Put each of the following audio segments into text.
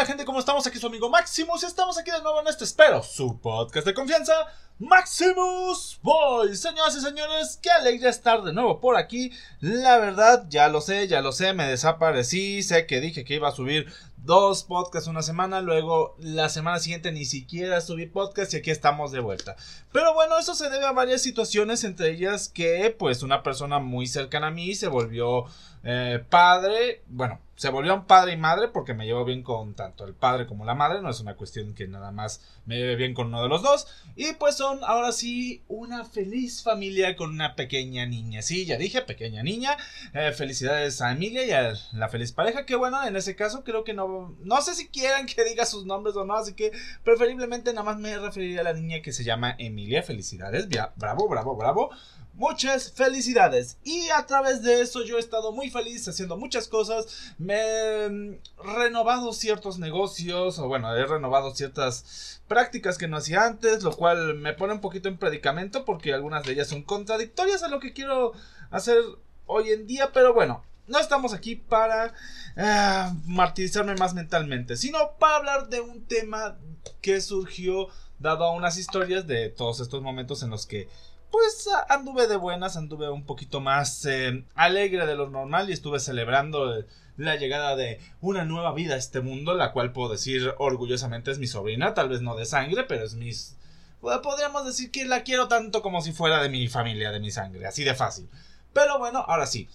Hola gente, ¿cómo estamos? Aquí su amigo Maximus y estamos aquí de nuevo en este espero, su podcast de confianza, Maximus Boy. Señoras y señores, qué alegría estar de nuevo por aquí. La verdad, ya lo sé, ya lo sé, me desaparecí, sé que dije que iba a subir dos podcasts una semana, luego la semana siguiente ni siquiera subí podcast y aquí estamos de vuelta. Pero bueno, eso se debe a varias situaciones, entre ellas que pues una persona muy cercana a mí se volvió eh, padre, bueno, se volvió un padre y madre porque me llevo bien con tanto el padre como la madre, no es una cuestión que nada más me lleve bien con uno de los dos. Y pues son ahora sí una feliz familia con una pequeña niña. Sí, ya dije, pequeña niña. Eh, felicidades a Emilia y a la feliz pareja, que bueno, en ese caso creo que no, no sé si quieran que diga sus nombres o no, así que preferiblemente nada más me referiría a la niña que se llama Emilia. Felicidades, bravo, bravo, bravo. Muchas felicidades. Y a través de eso yo he estado muy feliz haciendo muchas cosas. Me he renovado ciertos negocios. O bueno, he renovado ciertas prácticas que no hacía antes. Lo cual me pone un poquito en predicamento. Porque algunas de ellas son contradictorias a lo que quiero hacer hoy en día. Pero bueno, no estamos aquí para uh, martirizarme más mentalmente. Sino para hablar de un tema que surgió dado a unas historias de todos estos momentos en los que pues anduve de buenas, anduve un poquito más eh, alegre de lo normal y estuve celebrando eh, la llegada de una nueva vida a este mundo, la cual puedo decir orgullosamente es mi sobrina, tal vez no de sangre, pero es mis... Podríamos decir que la quiero tanto como si fuera de mi familia, de mi sangre, así de fácil. Pero bueno, ahora sí.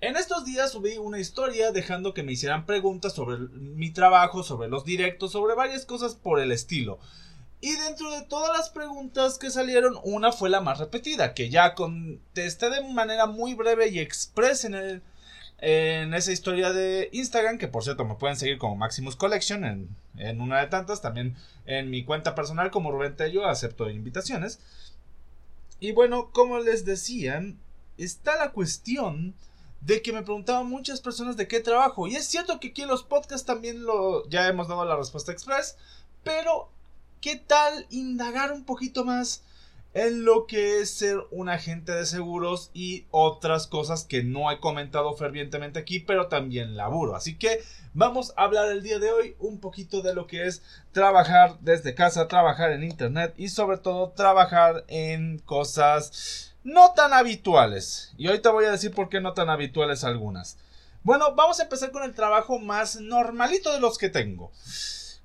En estos días subí una historia dejando que me hicieran preguntas sobre mi trabajo, sobre los directos, sobre varias cosas por el estilo. Y dentro de todas las preguntas que salieron, una fue la más repetida, que ya contesté de manera muy breve y express en, esa historia de Instagram, que por cierto me pueden seguir como Maximus Collection en, en una de tantas, también en mi cuenta personal como Rubén Tello, acepto invitaciones. Y bueno, como les decían, está la cuestión de que me preguntaban muchas personas de qué trabajo. Y es cierto que aquí en los podcasts también lo ya hemos dado la respuesta express, pero ¿qué tal indagar un poquito más en lo que es ser un agente de seguros y otras cosas que no he comentado fervientemente aquí, pero también laburo. Así que vamos a hablar el día de hoy un poquito de lo que es trabajar desde casa, trabajar en internet y sobre todo trabajar en cosas no tan habituales. Y ahorita voy a decir por qué no tan habituales algunas. Bueno, vamos a empezar con el trabajo más normalito de los que tengo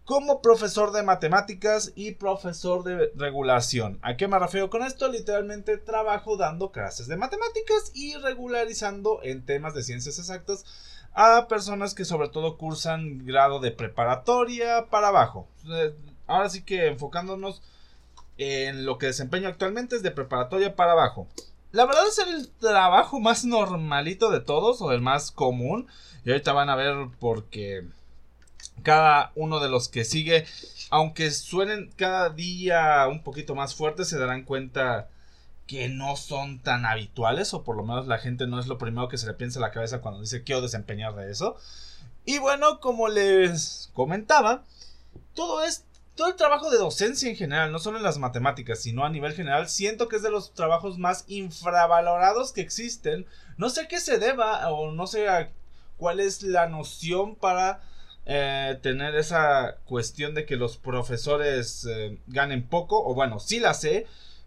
como profesor de matemáticas y profesor de regulación. ¿A qué me refiero con esto? Literalmente trabajo dando clases de matemáticas y regularizando en temas de ciencias exactas a personas que sobre todo cursan grado de preparatoria para abajo. Eh, ahora sí que enfocándonos en lo que desempeño actualmente es de preparatoria para abajo. La verdad es el trabajo más normalito de todos o el más común. Y ahorita van a ver porque cada uno de los que sigue, aunque suenen cada día un poquito más fuertes, se darán cuenta que no son tan habituales, o por lo menos la gente no es lo primero que se le piensa en la cabeza cuando dice quiero desempeñar de eso. Y bueno, como les comentaba, todo es todo el trabajo de docencia en general, no solo en las matemáticas, sino a nivel general, siento que es de los trabajos más infravalorados que existen. No sé qué se deba o no sé cuál es la noción para eh, tener esa cuestión de que los profesores eh, ganen poco, o bueno, sí la sé,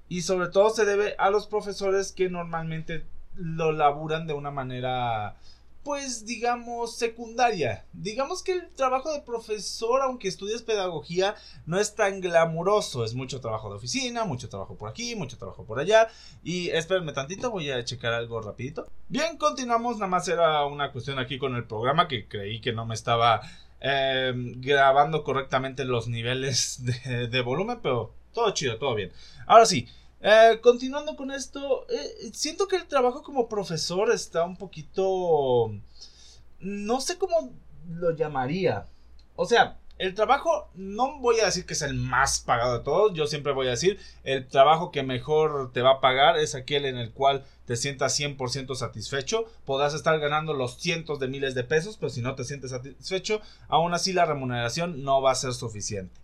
y sobre todo se debe a los profesores que normalmente lo laburan de una manera pues digamos secundaria. Digamos que el trabajo de profesor, aunque estudies pedagogía, no es tan glamuroso. Es mucho trabajo de oficina, mucho trabajo por aquí, mucho trabajo por allá. Y espérenme tantito, voy a checar algo rapidito. Bien, continuamos. Nada más era una cuestión aquí con el programa que creí que no me estaba eh, grabando correctamente los niveles de, volumen, pero todo chido, todo bien. Ahora sí, eh, continuando con esto, eh, siento que el trabajo como profesor está un poquito... No sé cómo lo llamaría. O sea, el trabajo, no voy a decir que es el más pagado de todos, yo siempre voy a decir, el trabajo que mejor te va a pagar es aquel en el cual te sientas 100% satisfecho, podrás estar ganando los cientos de miles de pesos, pero si no te sientes satisfecho, aún así la remuneración no va a ser suficiente.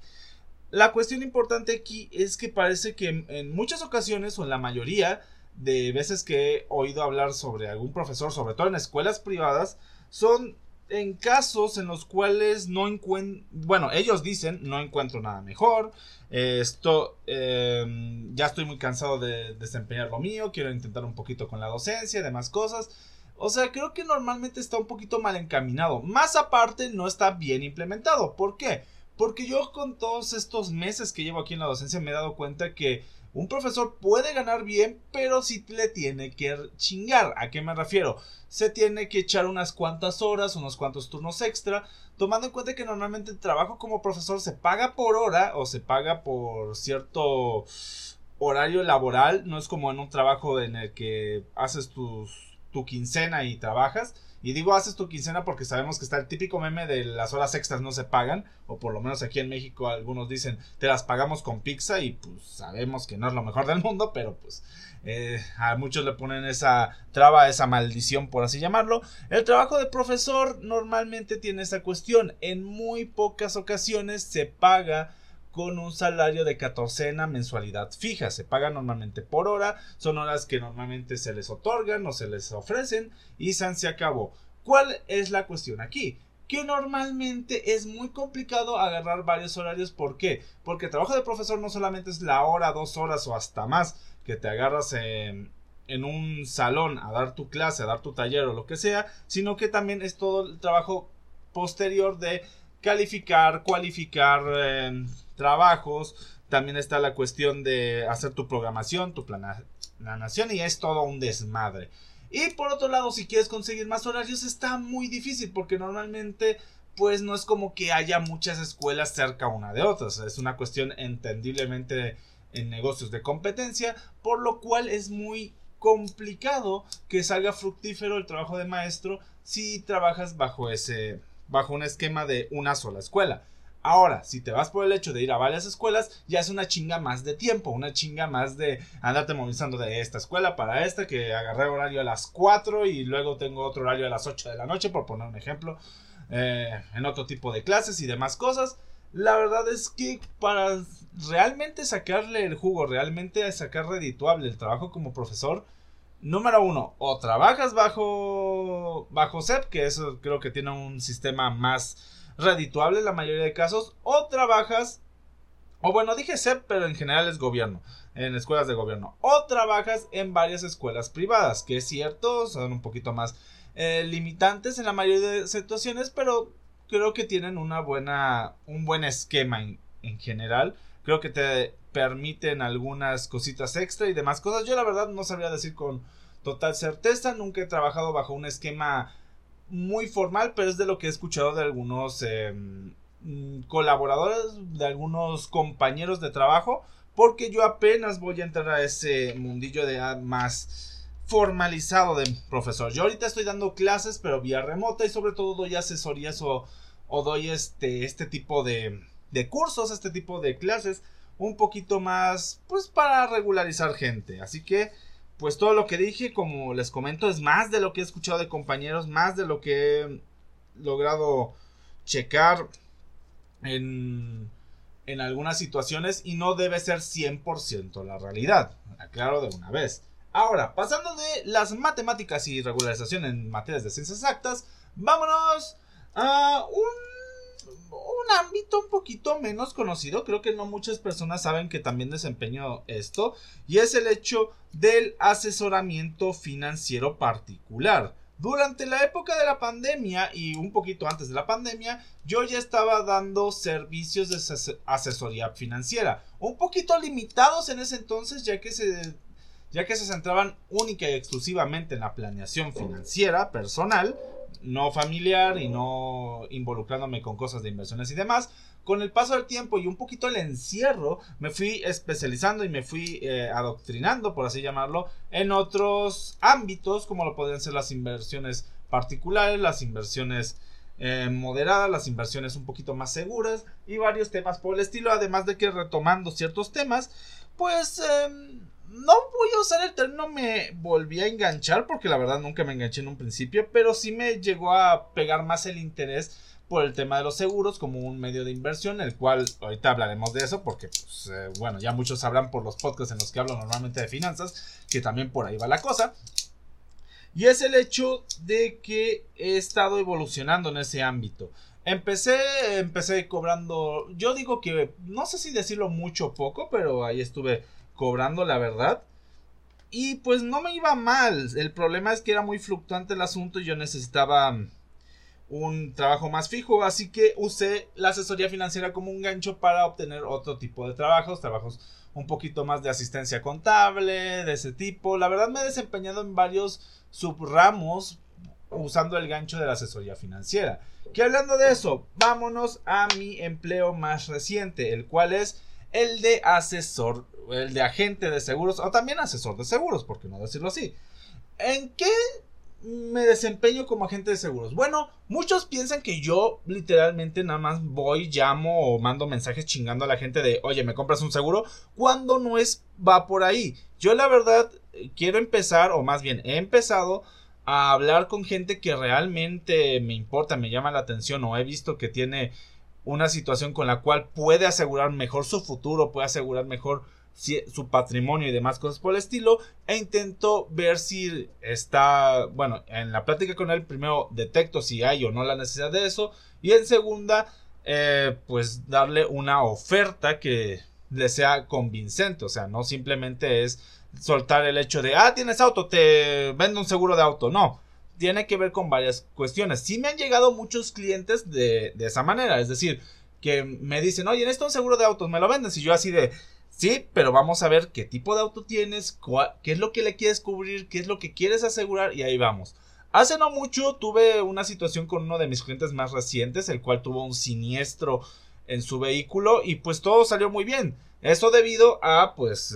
La cuestión importante aquí es que parece que en muchas ocasiones, o en la mayoría de veces que he oído hablar sobre algún profesor, sobre todo en escuelas privadas, son en casos en los cuales no encuentro, bueno, ellos dicen, no encuentro nada mejor, esto, em, ya estoy muy cansado de desempeñar lo mío, quiero intentar un poquito con la docencia y demás cosas. O sea, creo que normalmente está un poquito mal encaminado. Más aparte, no está bien implementado. ¿Por qué? Porque yo con todos estos meses que llevo aquí en la docencia me he dado cuenta que un profesor puede ganar bien, pero sí le tiene que chingar. ¿A qué me refiero? Se tiene que echar unas cuantas horas, unos cuantos turnos extra, tomando en cuenta que normalmente el trabajo como profesor se paga por hora o se paga por cierto horario laboral. No es como en un trabajo en el que haces tu quincena y trabajas y digo, haces tu quincena porque sabemos que está el típico meme de las horas extras no se pagan, o por lo menos aquí en México algunos dicen, te las pagamos con pizza y pues sabemos que no es lo mejor del mundo, pero pues eh, a muchos le ponen esa traba, esa maldición, por así llamarlo. El trabajo de profesor normalmente tiene esa cuestión, en muy pocas ocasiones se paga con un salario de catorcena mensualidad fija. Se paga normalmente por hora, son horas que normalmente se les otorgan o se les ofrecen y se acabó. ¿Cuál es la cuestión aquí? Que normalmente es muy complicado agarrar varios horarios. ¿Por qué? Porque el trabajo de profesor no solamente es la hora, dos horas o hasta más que te agarras en, un salón a dar tu clase, a dar tu taller o lo que sea, sino que también es todo el trabajo posterior de calificar, cualificar, eh, trabajos, también está la cuestión de hacer tu programación, tu planación y es todo un desmadre. Y por otro lado, si quieres conseguir más horarios está muy difícil porque normalmente pues no es como que haya muchas escuelas cerca una de otras, es una cuestión entendiblemente en negocios de competencia, por lo cual es muy complicado que salga fructífero el trabajo de maestro si trabajas bajo ese bajo un esquema de una sola escuela. Ahora, si te vas por el hecho de ir a varias escuelas, ya es una chinga más de tiempo, una chinga más de andarte movilizando de esta escuela para esta, que agarré horario a las 4 y luego tengo otro horario a las 8 de la noche, por poner un ejemplo, eh, en otro tipo de clases y demás cosas. La verdad es que para realmente sacarle el jugo, realmente sacar redituable el trabajo como profesor, número uno, o trabajas bajo, bajo SEP, que eso creo que tiene un sistema más redituable en la mayoría de casos, o trabajas, o bueno, dije SEP, pero en general es gobierno, en escuelas de gobierno, o trabajas en varias escuelas privadas, que es cierto, son un poquito más eh, limitantes en la mayoría de situaciones, pero creo que tienen una buena, un buen esquema en, en general. Creo que te permiten algunas cositas extra y demás cosas. Yo la verdad no sabría decir con total certeza. Nunca he trabajado bajo un esquema muy formal, pero es de lo que he escuchado de algunos em, colaboradores, de algunos compañeros de trabajo, porque yo apenas voy a entrar a ese mundillo de más formalizado de profesor. Yo ahorita estoy dando clases, pero vía remota y sobre todo doy asesorías o, o doy este, este tipo de, de cursos, este tipo de clases un poquito más, pues para regularizar gente. Así que pues todo lo que dije, como les comento, es más de lo que he escuchado de compañeros, más de lo que he logrado checar en, en algunas situaciones y no debe ser 100% la realidad. Aclaro de una vez. Ahora, pasando de las matemáticas y regularización en materias de ciencias exactas, vámonos a un un ámbito un poquito menos conocido, creo que no muchas personas saben que también desempeño esto, y es el hecho del asesoramiento financiero particular. Durante la época de la pandemia y un poquito antes de la pandemia, yo ya estaba dando servicios de asesoría financiera, un poquito limitados en ese entonces, ya que se ya que se centraban única y exclusivamente en la planeación financiera personal, no familiar y no involucrándome con cosas de inversiones y demás. Con el paso del tiempo y un poquito el encierro, me fui especializando y me fui eh, adoctrinando, por así llamarlo, en otros ámbitos, como lo podrían ser las inversiones particulares, las inversiones eh, moderadas, las inversiones un poquito más seguras y varios temas por el estilo, además de que retomando ciertos temas, pues em, no voy a usar el término me volví a enganchar porque la verdad nunca me enganché en un principio, pero sí me llegó a pegar más el interés por el tema de los seguros como un medio de inversión, el cual ahorita hablaremos de eso porque, pues, eh, bueno, ya muchos sabrán por los podcasts en los que hablo normalmente de finanzas, que también por ahí va la cosa. Y es el hecho de que he estado evolucionando en ese ámbito. Empecé, empecé cobrando, yo digo que, no sé si decirlo mucho o poco, pero ahí estuve cobrando la verdad. Y pues no me iba mal. El problema es que era muy fluctuante el asunto y yo necesitaba un trabajo más fijo. Así que usé la asesoría financiera como un gancho para obtener otro tipo de trabajos. Trabajos un poquito más de asistencia contable, de ese tipo. La verdad me he desempeñado en varios subramos usando el gancho de la asesoría financiera. Que hablando de eso, vámonos a mi empleo más reciente, el cual es el de asesor, el de agente de seguros o también asesor de seguros, por qué no decirlo así. ¿En qué me desempeño como agente de seguros? Bueno, muchos piensan que yo literalmente nada más voy, llamo o mando mensajes chingando a la gente de, oye, ¿me compras un seguro? Cuando no es, va por ahí. Yo la verdad quiero empezar, o más bien he empezado a hablar con gente que realmente me importa, me llama la atención o he visto que tiene una situación con la cual puede asegurar mejor su futuro, puede asegurar mejor su patrimonio y demás cosas por el estilo e intento ver si está bueno en la plática con él primero detecto si hay o no la necesidad de eso y en segunda eh, pues darle una oferta que le sea convincente o sea no simplemente es soltar el hecho de, ah, tienes auto, te vendo un seguro de auto. No, tiene que ver con varias cuestiones. Sí me han llegado muchos clientes de, de esa manera, es decir, que me dicen, oye, esto un seguro de autos, ¿me lo vendes? Y yo así de, sí, pero vamos a ver qué tipo de auto tienes, qué es lo que le quieres cubrir, qué es lo que quieres asegurar y ahí vamos. Hace no mucho tuve una situación con uno de mis clientes más recientes, el cual tuvo un siniestro en su vehículo y pues todo salió muy bien. Eso debido a pues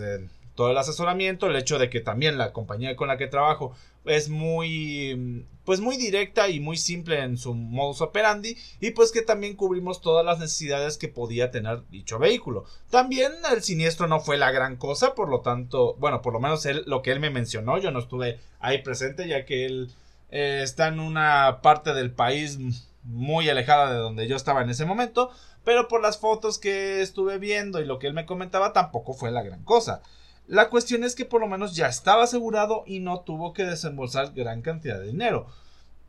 todo el asesoramiento, el hecho de que también la compañía con la que trabajo es muy pues muy directa y muy simple en su modus operandi y pues que también cubrimos todas las necesidades que podía tener dicho vehículo. También el siniestro no fue la gran cosa, por lo tanto, bueno, por lo menos él, lo que él me mencionó, yo no estuve ahí presente ya que él eh, está en una parte del país muy alejada de donde yo estaba en ese momento, pero por las fotos que estuve viendo y lo que él me comentaba tampoco fue la gran cosa. La cuestión es que por lo menos ya estaba asegurado y no tuvo que desembolsar gran cantidad de dinero.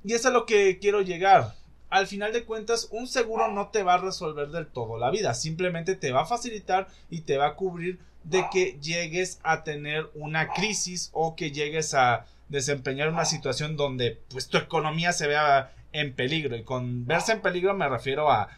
Y es a lo que quiero llegar. Al final de cuentas, un seguro no te va a resolver del todo la vida. Simplemente te va a facilitar y te va a cubrir de que llegues a tener una crisis o que llegues a desempeñar una situación donde pues tu economía se vea en peligro. Y con verse en peligro me refiero a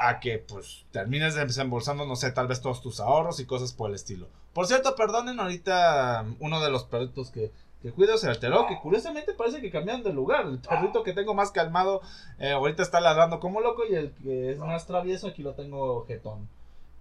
a que pues termines desembolsando, no sé, tal vez todos tus ahorros y cosas por el estilo. Por cierto, perdonen ahorita um, uno de los perritos que, que cuido se alteró, que curiosamente parece que cambiaron de lugar. El perrito que tengo más calmado eh, ahorita está ladrando como loco y el que es más travieso aquí lo tengo jetón.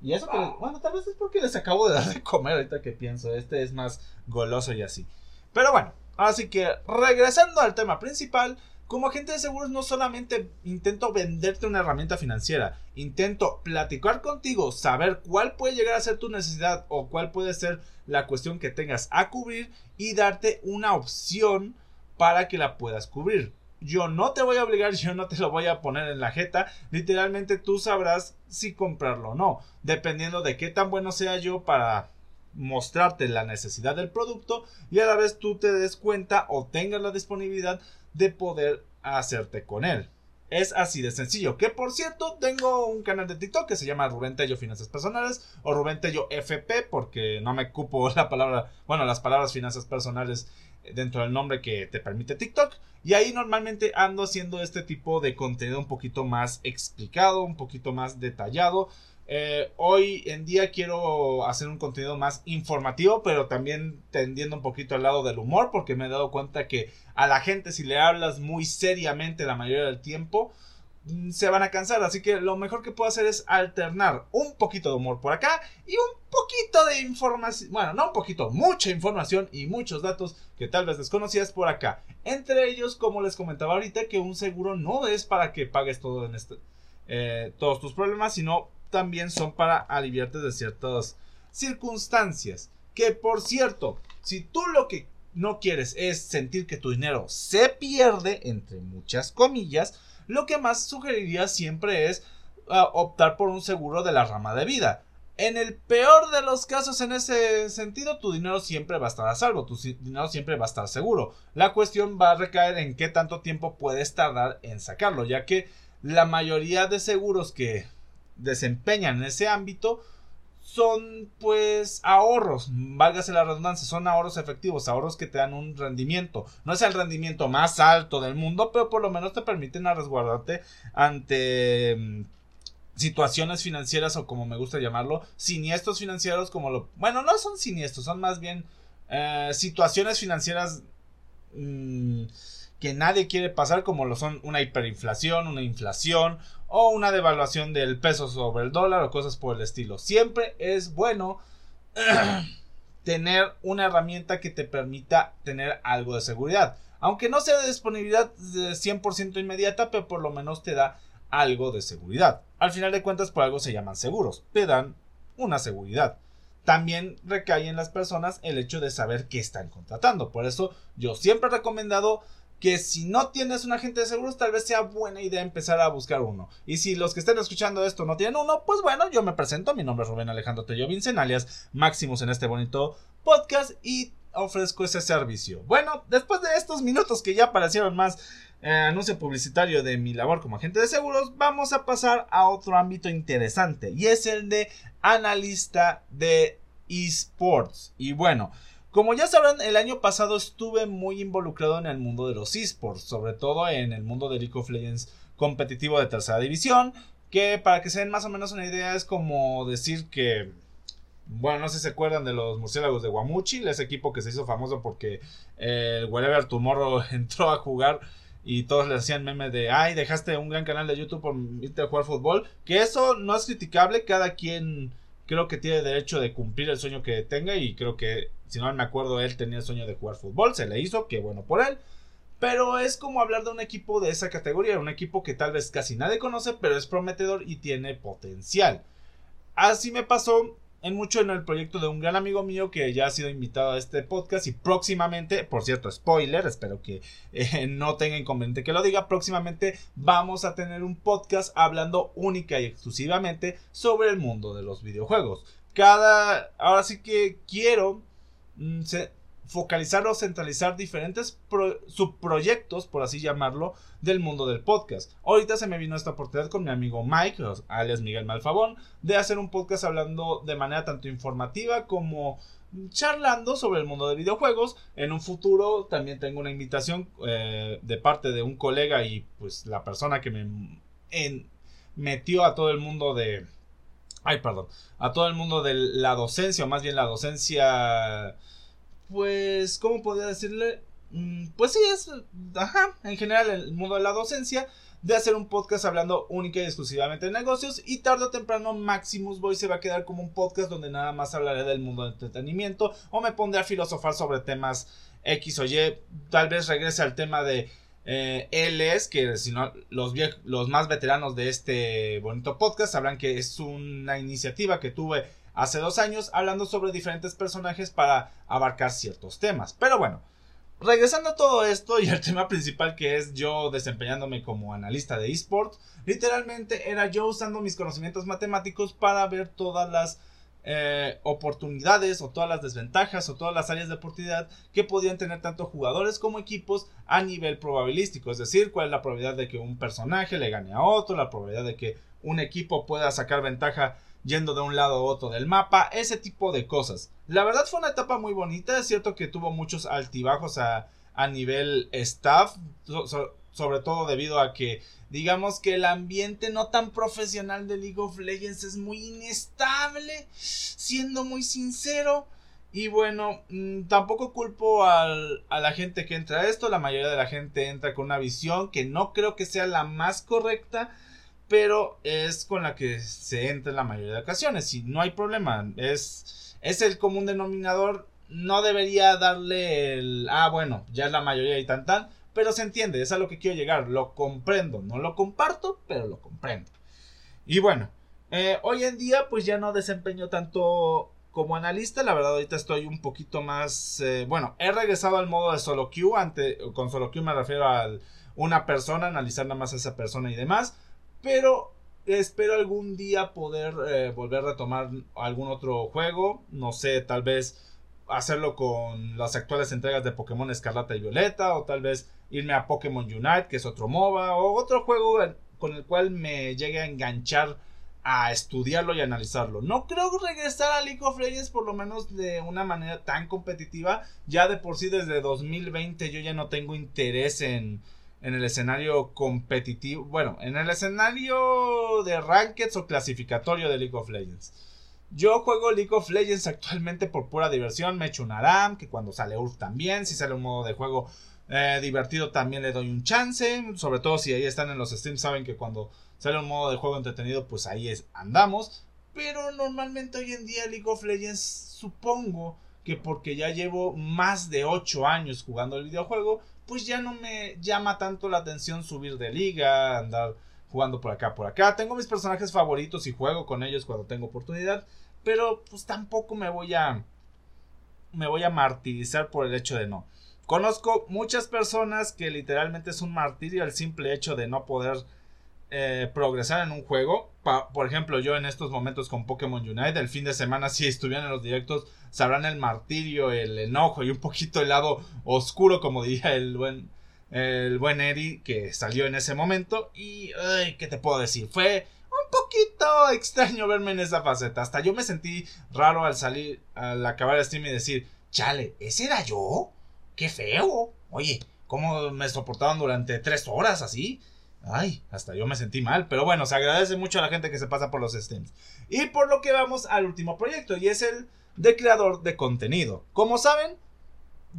Y eso que, bueno, tal vez es porque les acabo de dar de comer ahorita que pienso. Este es más goloso y así. Pero bueno, así que regresando al tema principal, como agente de seguros no solamente intento venderte una herramienta financiera, intento platicar contigo, saber cuál puede llegar a ser tu necesidad o cuál puede ser la cuestión que tengas a cubrir y darte una opción para que la puedas cubrir. Yo no te voy a obligar, yo no te lo voy a poner en la jeta. Literalmente tú sabrás si comprarlo o no. Dependiendo de qué tan bueno sea yo para mostrarte la necesidad del producto y a la vez tú te des cuenta o tengas la disponibilidad de poder hacerte con él. Es así de sencillo. Que por cierto, tengo un canal de TikTok que se llama Rubén Tello Finanzas Personales o Rubén Tello FP porque no me cupo la palabra, bueno, las palabras finanzas personales dentro del nombre que te permite TikTok. Y ahí normalmente ando haciendo este tipo de contenido un poquito más explicado, un poquito más detallado eh, hoy en día quiero hacer un contenido más informativo, pero también tendiendo un poquito al lado del humor, porque me he dado cuenta que a la gente si le hablas muy seriamente la mayoría del tiempo, mm, se van a cansar. Así que lo mejor que puedo hacer es alternar un poquito de humor por acá y un poquito de información, bueno, no un poquito, mucha información y muchos datos que tal vez desconocías por acá. Entre ellos, como les comentaba ahorita, que un seguro no es para que pagues todo este, eh, todos tus problemas, sino también son para aliviarte de ciertas circunstancias. Que por cierto, si tú lo que no quieres es sentir que tu dinero se pierde, entre muchas comillas, lo que más sugeriría siempre es ah, optar por un seguro de la rama de vida. En el peor de los casos, en ese sentido, tu dinero siempre va a estar a salvo, tu dinero siempre va a estar seguro. La cuestión va a recaer en qué tanto tiempo puedes tardar en sacarlo, ya que la mayoría de seguros que desempeñan en ese ámbito son pues ahorros, válgase la redundancia, son ahorros efectivos, ahorros que te dan un rendimiento. No es el rendimiento más alto del mundo, pero por lo menos te permiten resguardarte ante mm, situaciones financieras o como me gusta llamarlo, siniestros financieros como lo... Bueno, no son siniestros, son más bien eh, situaciones financieras mm, que nadie quiere pasar como lo son una hiperinflación, una inflación o una devaluación del peso sobre el dólar o cosas por el estilo. Siempre es bueno tener una herramienta que te permita tener algo de seguridad. Aunque no sea de disponibilidad de 100% inmediata, pero por lo menos te da algo de seguridad. Al final de cuentas, por algo se llaman seguros. Te dan una seguridad. También recae en las personas el hecho de saber qué están contratando. Por eso yo siempre he recomendado que si no tienes un agente de seguros, tal vez sea buena idea empezar a buscar uno. Y si los que estén escuchando esto no tienen uno, pues bueno, yo me presento. Mi nombre es Rubén Alejandro Tello Vincent, alias Maximus en este bonito podcast y ofrezco ese servicio. Bueno, después de estos minutos que ya parecieron más eh, anuncio publicitario de mi labor como agente de seguros, vamos a pasar a otro ámbito interesante y es el de analista de esports. Y bueno, como ya sabrán, el año pasado estuve muy involucrado en el mundo de los esports, sobre todo en el mundo de League of Legends competitivo de tercera división, que para que se den más o menos una idea es como decir que bueno, no sé si se acuerdan de los murciélagos de Guamuchi, ese equipo que se hizo famoso porque el Wherever Tomorrow entró a jugar y todos le hacían memes de, ay, dejaste un gran canal de YouTube por irte a jugar fútbol. Que eso no es criticable, cada quien creo que tiene derecho de cumplir el sueño que tenga y creo que, si no me acuerdo, él tenía el sueño de jugar fútbol, se le hizo, qué bueno por él. Pero es como hablar de un equipo de esa categoría, un equipo que tal vez casi nadie conoce, pero es prometedor y tiene potencial. Así me pasó en mucho en el proyecto de un gran amigo mío que ya ha sido invitado a este podcast y próximamente, por cierto, spoiler, espero que eh, no tenga inconveniente que lo diga, próximamente vamos a tener un podcast hablando única y exclusivamente sobre el mundo de los videojuegos. Cada, ahora sí que quiero mm, focalizar o centralizar diferentes subproyectos, por así llamarlo, del mundo del podcast. Ahorita se me vino esta oportunidad con mi amigo Mike, alias Miguel Malfabón, de hacer un podcast hablando de manera tanto informativa como charlando sobre el mundo de videojuegos. En un futuro también tengo una invitación eh, de parte de un colega y pues la persona que me metió a todo el mundo de... Ay, perdón. A todo el mundo de la docencia, o más bien la docencia pues, ¿cómo podría decirle? Mm, pues sí, es, ajá, en general el mundo de la docencia, de hacer un podcast hablando única y exclusivamente de negocios y tarde o temprano Maximus Boy se va a quedar como un podcast donde nada más hablaré del mundo del entretenimiento o me pondré a filosofar sobre temas X o Y, tal vez regrese al tema de eh, él es que si no los, los más veteranos de este bonito podcast sabrán que es una iniciativa que tuve hace dos años hablando sobre diferentes personajes para abarcar ciertos temas. Pero bueno, regresando a todo esto y al tema principal que es yo desempeñándome como analista de esports, literalmente era yo usando mis conocimientos matemáticos para ver todas las eh, oportunidades o todas las desventajas o todas las áreas de oportunidad que podían tener tanto jugadores como equipos a nivel probabilístico, es decir, cuál es la probabilidad de que un personaje le gane a otro, la probabilidad de que un equipo pueda sacar ventaja yendo de un lado a otro del mapa, ese tipo de cosas. La verdad fue una etapa muy bonita, es cierto que tuvo muchos altibajos a, a nivel staff, sobre todo debido a que digamos que el ambiente no tan profesional de League of Legends es muy inestable, siendo muy sincero. Y bueno, mm, tampoco culpo al, a la gente que entra a esto, la mayoría de la gente entra con una visión que no creo que sea la más correcta pero es con la que se entra en la mayoría de ocasiones y no hay problema, es, es el común denominador, no debería darle el, ah bueno, ya es la mayoría y tan tan, pero se entiende, es a lo que quiero llegar, lo comprendo, no lo comparto, pero lo comprendo. Y bueno, eh, hoy en día pues ya no desempeño tanto como analista, la verdad ahorita estoy un poquito más, eh, bueno, he regresado al modo de solo queue, ante, con solo queue me refiero a una persona, analizar nada más a esa persona y demás, pero espero algún día poder eh, volver a retomar algún otro juego. No sé, tal vez hacerlo con las actuales entregas de Pokémon Escarlata y Violeta. O tal vez irme a Pokémon Unite, que es otro MOBA. O otro juego con el cual me llegue a enganchar a estudiarlo y analizarlo. No creo regresar a League of Legends por lo menos de una manera tan competitiva. Ya de por sí desde 2020 yo ya no tengo interés en, en el escenario competitivo. Bueno, en el escenario de rankeds o clasificatorio de League of Legends. Yo juego League of Legends actualmente por pura diversión. Me echo un Aram, que cuando sale Urf también. Si sale un modo de juego eh, divertido también le doy un chance. Sobre todo si ahí están en los streams, saben que cuando sale un modo de juego entretenido, pues ahí es, andamos. Pero normalmente hoy en día League of Legends supongo que porque ya llevo más de 8 años jugando el videojuego, pues ya no me llama tanto la atención subir de liga, andar jugando por acá, por acá. Tengo mis personajes favoritos y juego con ellos cuando tengo oportunidad, pero pues tampoco me voy a me voy a martirizar por el hecho de no. Conozco muchas personas que literalmente es un martirio el simple hecho de no poder eh, progresar en un juego. Por ejemplo, yo en estos momentos con Pokémon Unite, el fin de semana, si estuvieran en los directos, sabrán el martirio, el enojo y un poquito el lado oscuro, como diría el buen, el buen Eddie, que salió en ese momento. Y, ¿qué te puedo decir? Fue un poquito extraño verme en esa faceta. Hasta yo me sentí raro al salir, al acabar el stream y decir, chale, ¿ese era yo? ¡Qué feo! Oye, ¿cómo me soportaban durante tres horas así? Ay, hasta yo me sentí mal. Pero bueno, se agradece mucho a la gente que se pasa por los streams. Y por lo que vamos al último proyecto. Y es el de creador de contenido. Como saben,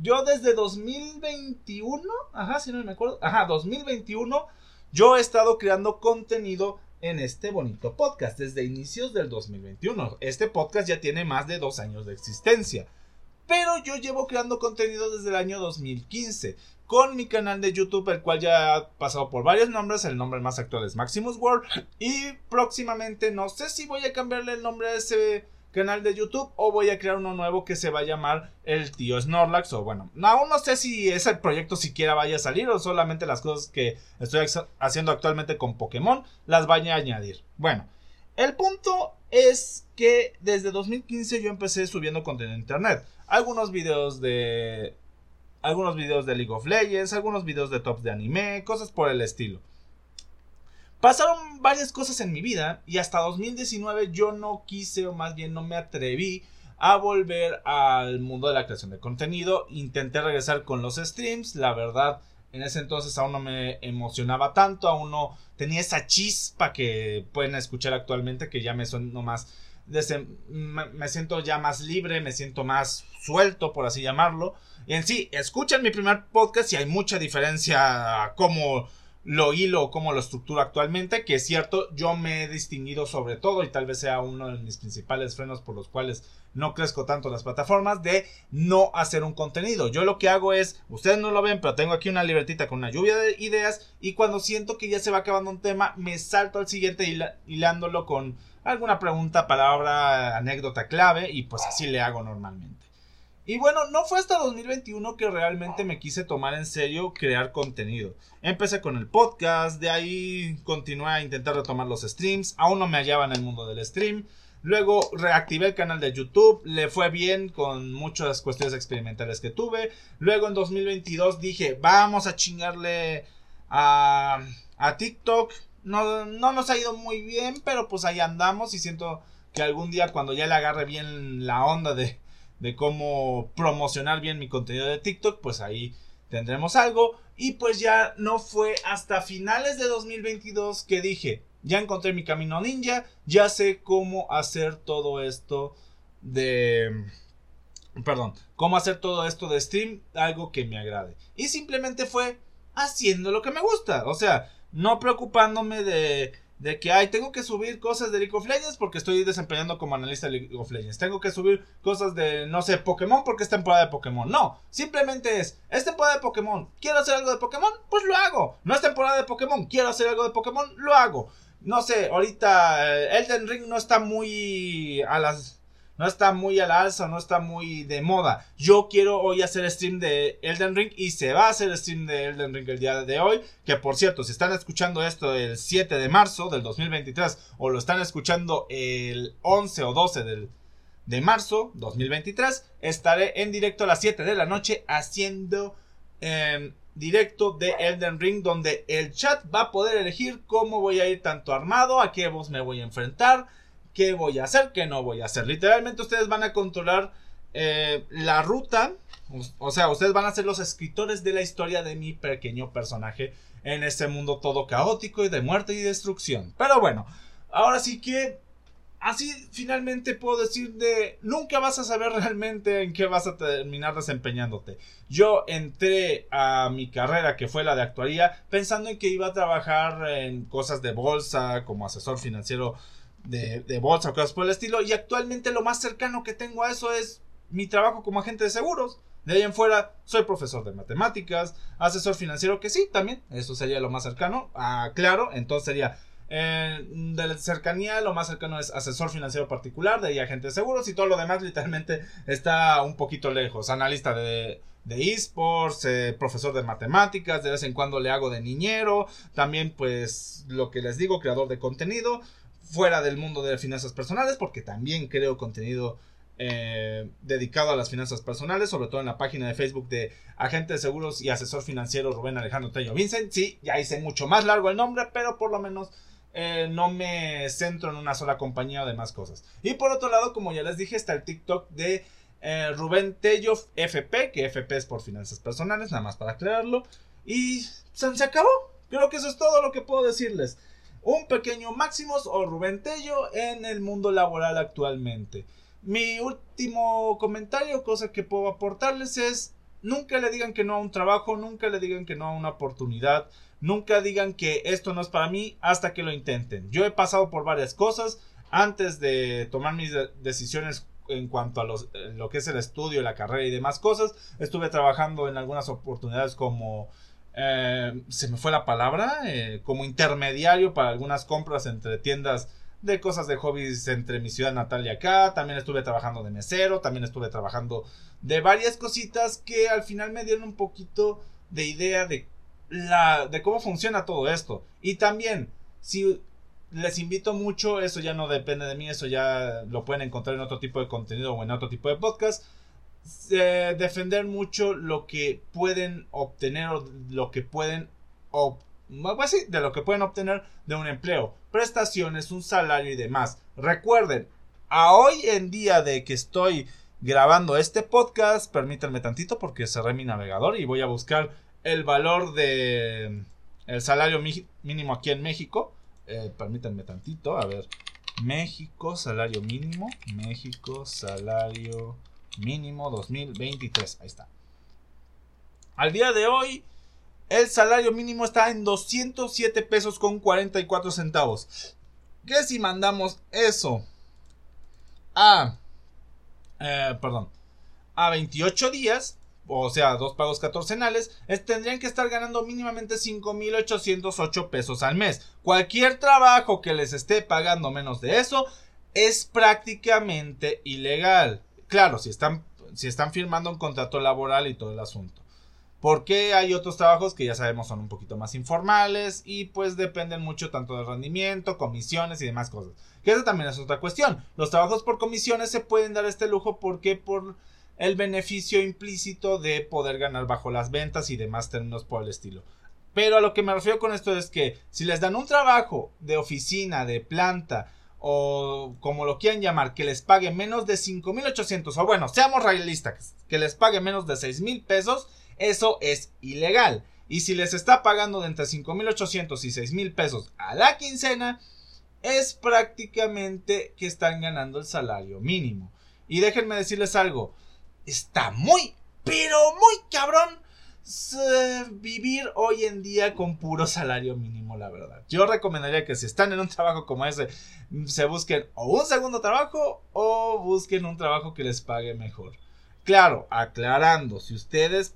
yo desde 2021. Ajá, si no me acuerdo. Ajá, 2021. Yo he estado creando contenido en este bonito podcast desde inicios del 2021. Este podcast ya tiene más de dos años de existencia. Pero yo llevo creando contenido desde el año 2015 con mi canal de YouTube, el cual ya ha pasado por varios nombres. El nombre más actual es Maximus World. Y próximamente no sé si voy a cambiarle el nombre a ese canal de YouTube o voy a crear uno nuevo que se va a llamar El Tío Snorlax. O bueno, aún no sé si ese proyecto siquiera vaya a salir o solamente las cosas que estoy haciendo actualmente con Pokémon las vaya a añadir. Bueno, el punto es que desde 2015 yo empecé subiendo contenido en internet. Algunos videos de algunos videos de League of Legends, algunos videos de tops de anime, cosas por el estilo. Pasaron varias cosas en mi vida y hasta 2019 yo no quise o más bien no me atreví a volver al mundo de la creación de contenido. Intenté regresar con los streams, la verdad en ese entonces aún no me emocionaba tanto, aún no tenía esa chispa que pueden escuchar actualmente que ya me son nomás me siento ya más libre, me siento más suelto, por así llamarlo. Y en sí, escuchan mi primer podcast y hay mucha diferencia a cómo lo hilo o cómo lo estructuro actualmente, que es cierto, yo me he distinguido sobre todo y tal vez sea uno de mis principales frenos por los cuales no crezco tanto en las plataformas de no hacer un contenido. Yo lo que hago es, ustedes no lo ven, pero tengo aquí una libretita con una lluvia de ideas y cuando siento que ya se va acabando un tema, me salto al siguiente hilándolo con alguna pregunta, palabra, anécdota clave y pues así le hago normalmente. Y bueno, no fue hasta 2021 que realmente me quise tomar en serio crear contenido. Empecé con el podcast, de ahí continué a intentar retomar los streams, aún no me hallaba en el mundo del stream. Luego reactivé el canal de YouTube, le fue bien con muchas cuestiones experimentales que tuve. Luego en 2022 dije, vamos a chingarle a, TikTok. No, no nos ha ido muy bien, pero pues ahí andamos y siento que algún día cuando ya le agarre bien la onda de, de cómo promocionar bien mi contenido de TikTok, pues ahí tendremos algo. Y pues ya no fue hasta finales de 2022 que dije, ya encontré mi camino ninja, ya sé cómo hacer todo esto de... Perdón, cómo hacer todo esto de stream, algo que me agrade. Y simplemente fue haciendo lo que me gusta. O sea, no preocupándome de, de que, ay, tengo que subir cosas de League of Legends porque estoy desempeñando como analista de League of Legends. Tengo que subir cosas de, no sé, Pokémon porque es temporada de Pokémon. No, simplemente es, es temporada de Pokémon. ¿Quiero hacer algo de Pokémon? Pues lo hago. No es temporada de Pokémon. ¿Quiero hacer algo de Pokémon? Lo hago. No sé, ahorita eh, Elden Ring no está muy a las no está muy al alza, no está muy de moda. Yo quiero hoy hacer stream de Elden Ring y se va a hacer stream de Elden Ring el día de hoy. Que por cierto, si están escuchando esto el 7 de marzo del 2023 o lo están escuchando el 11 o 12 del, de marzo 2023, estaré en directo a las 7 de la noche haciendo em, directo de Elden Ring donde el chat va a poder elegir cómo voy a ir tanto armado, a qué voz me voy a enfrentar qué voy a hacer, qué no voy a hacer. Literalmente ustedes van a controlar eh, la ruta. O sea, ustedes van a ser los escritores de la historia de mi pequeño personaje en este mundo todo caótico y de muerte y destrucción. Pero bueno, ahora sí que así finalmente puedo decir de nunca vas a saber realmente en qué vas a terminar desempeñándote. Yo entré a mi carrera que fue la de actuaría pensando en que iba a trabajar en cosas de bolsa como asesor financiero de, bolsa o cosas por el estilo. Y actualmente lo más cercano que tengo a eso es mi trabajo como agente de seguros. De ahí en fuera, soy profesor de matemáticas, asesor financiero, que sí, también, eso sería lo más cercano. Ah, claro, entonces sería eh, de cercanía, lo más cercano es asesor financiero particular, de ahí agente de seguros, y todo lo demás literalmente está un poquito lejos. Analista de, de esports, eh, profesor de matemáticas, de vez en cuando le hago de niñero, también pues lo que les digo, creador de contenido fuera del mundo de finanzas personales, porque también creo contenido eh, dedicado a las finanzas personales, sobre todo en la página de Facebook de agente de seguros y asesor financiero Rubén Alejandro Tello Vincent. Sí, ya hice mucho más largo el nombre, pero por lo menos eh, no me centro en una sola compañía o demás cosas. Y por otro lado, como ya les dije, está el TikTok de eh, Rubén Tello FP, que FP es por finanzas personales, nada más para aclararlo. Y se acabó. Creo que eso es todo lo que puedo decirles un pequeño Máximos o Rubén Tello en el mundo laboral actualmente. Mi último comentario, cosa que puedo aportarles es, nunca le digan que no a un trabajo, nunca le digan que no a una oportunidad, nunca digan que esto no es para mí hasta que lo intenten. Yo he pasado por varias cosas antes de tomar mis decisiones en cuanto a lo que es el estudio, la carrera y demás cosas. Estuve trabajando en algunas oportunidades como eh, se me fue la palabra, eh, como intermediario para algunas compras entre tiendas de cosas de hobbies entre mi ciudad natal y acá. También estuve trabajando de mesero, también estuve trabajando de varias cositas que al final me dieron un poquito de idea de la de cómo funciona todo esto. Y también, si les invito mucho, eso ya no depende de mí, eso ya lo pueden encontrar en otro tipo de contenido o en otro tipo de podcast defender mucho lo que pueden obtener o lo que pueden pues de lo que pueden obtener de un empleo, prestaciones, un salario y demás. Recuerden, a hoy en día de que estoy grabando este podcast, permítanme tantito porque cerré mi navegador y voy a buscar el valor de el salario mínimo aquí en México. Eh, permítanme tantito, a ver. México, salario mínimo. México, salario mínimo 2023. Ahí está. Al día de hoy, el salario mínimo está en 207 pesos con 44 centavos. Que si mandamos eso a... Eh, perdón. A 28 días, o sea, dos pagos catorcenales, tendrían que estar ganando mínimamente 5.808 pesos al mes. Cualquier trabajo que les esté pagando menos de eso es prácticamente ilegal. Claro, si están, si están firmando un contrato laboral y todo el asunto. Porque hay otros trabajos que ya sabemos son un poquito más informales y pues dependen mucho tanto del rendimiento, comisiones y demás cosas. Que eso también es otra cuestión. Los trabajos por comisiones se pueden dar este lujo porque por el beneficio implícito de poder ganar bajo las ventas y demás términos por el estilo. Pero a lo que me refiero con esto es que si les dan un trabajo de oficina, de planta, o como lo quieran llamar, que les pague menos de 5.800 o bueno, seamos realistas, que les pague menos de 6.000 pesos, eso es ilegal. Y si les está pagando de entre 5.800 y 6.000 pesos a la quincena, es prácticamente que están ganando el salario mínimo. Y déjenme decirles algo, está muy, pero muy cabrón vivir hoy en día con puro salario mínimo, la verdad. Yo recomendaría que si están en un trabajo como ese, se busquen o un segundo trabajo o busquen un trabajo que les pague mejor. Claro, aclarando, si ustedes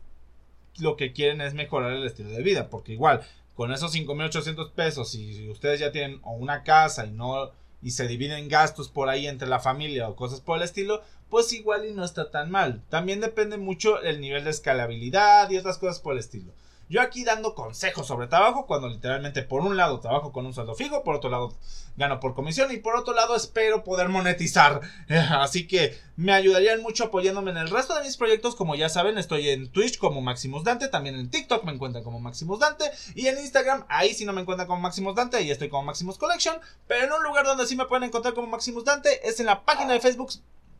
lo que quieren es mejorar el estilo de vida, porque igual, con esos 5.800 pesos, si ustedes ya tienen una casa y no y se dividen gastos por ahí entre la familia o cosas por el estilo, pues igual y no está tan mal. También depende mucho el nivel de escalabilidad y otras cosas por el estilo. Yo aquí dando consejos sobre trabajo, cuando literalmente por un lado trabajo con un sueldo fijo, por otro lado gano por comisión y por otro lado espero poder monetizar. Así que me ayudarían mucho apoyándome en el resto de mis proyectos. Como ya saben, estoy en Twitch como Maximus Dante, también en TikTok me encuentran como Maximus Dante y en Instagram ahí sí no me encuentran como Maximus Dante, ahí estoy como Maximus Collection, pero en un lugar donde sí me pueden encontrar como Maximus Dante es en la página de Facebook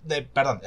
de, perdón,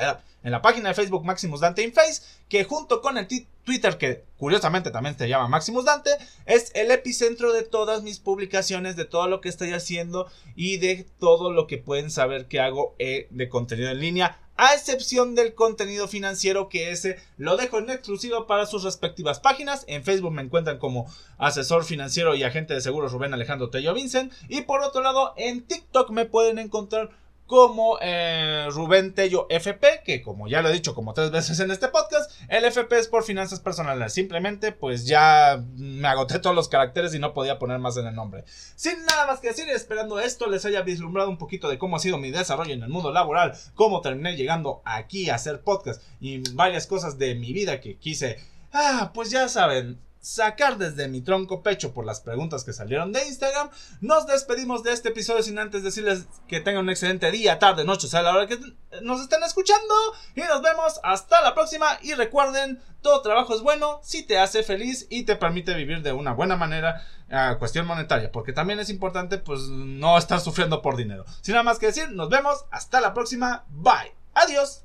en la página de Facebook Maximus Dante in Face, que junto con el Twitter, que curiosamente también se llama Maximus Dante, es el epicentro de todas mis publicaciones, de todo lo que estoy haciendo y de todo lo que pueden saber que hago eh, de contenido en línea, a excepción del contenido financiero que ese lo dejo en exclusivo para sus respectivas páginas. En Facebook me encuentran como asesor financiero y agente de seguros Rubén Alejandro Tello Vincent. Y por otro lado, en TikTok me pueden encontrar como eh, Rubén Tello FP, que como ya lo he dicho como tres veces en este podcast, el FP es por finanzas personales. Simplemente, pues ya me agoté todos los caracteres y no podía poner más en el nombre. Sin nada más que decir, esperando esto les haya vislumbrado un poquito de cómo ha sido mi desarrollo en el mundo laboral, cómo terminé llegando aquí a hacer podcast y varias cosas de mi vida que quise. Ah, pues ya saben, sacar desde mi tronco pecho por las preguntas que salieron de Instagram. Nos despedimos de este episodio sin antes decirles que tengan un excelente día, tarde, noche, sea la hora que nos estén escuchando. Y nos vemos hasta la próxima. Y recuerden, todo trabajo es bueno si te hace feliz y te permite vivir de una buena manera. A cuestión monetaria, porque también es importante pues no estar sufriendo por dinero. Sin nada más que decir, nos vemos hasta la próxima. Bye. Adiós.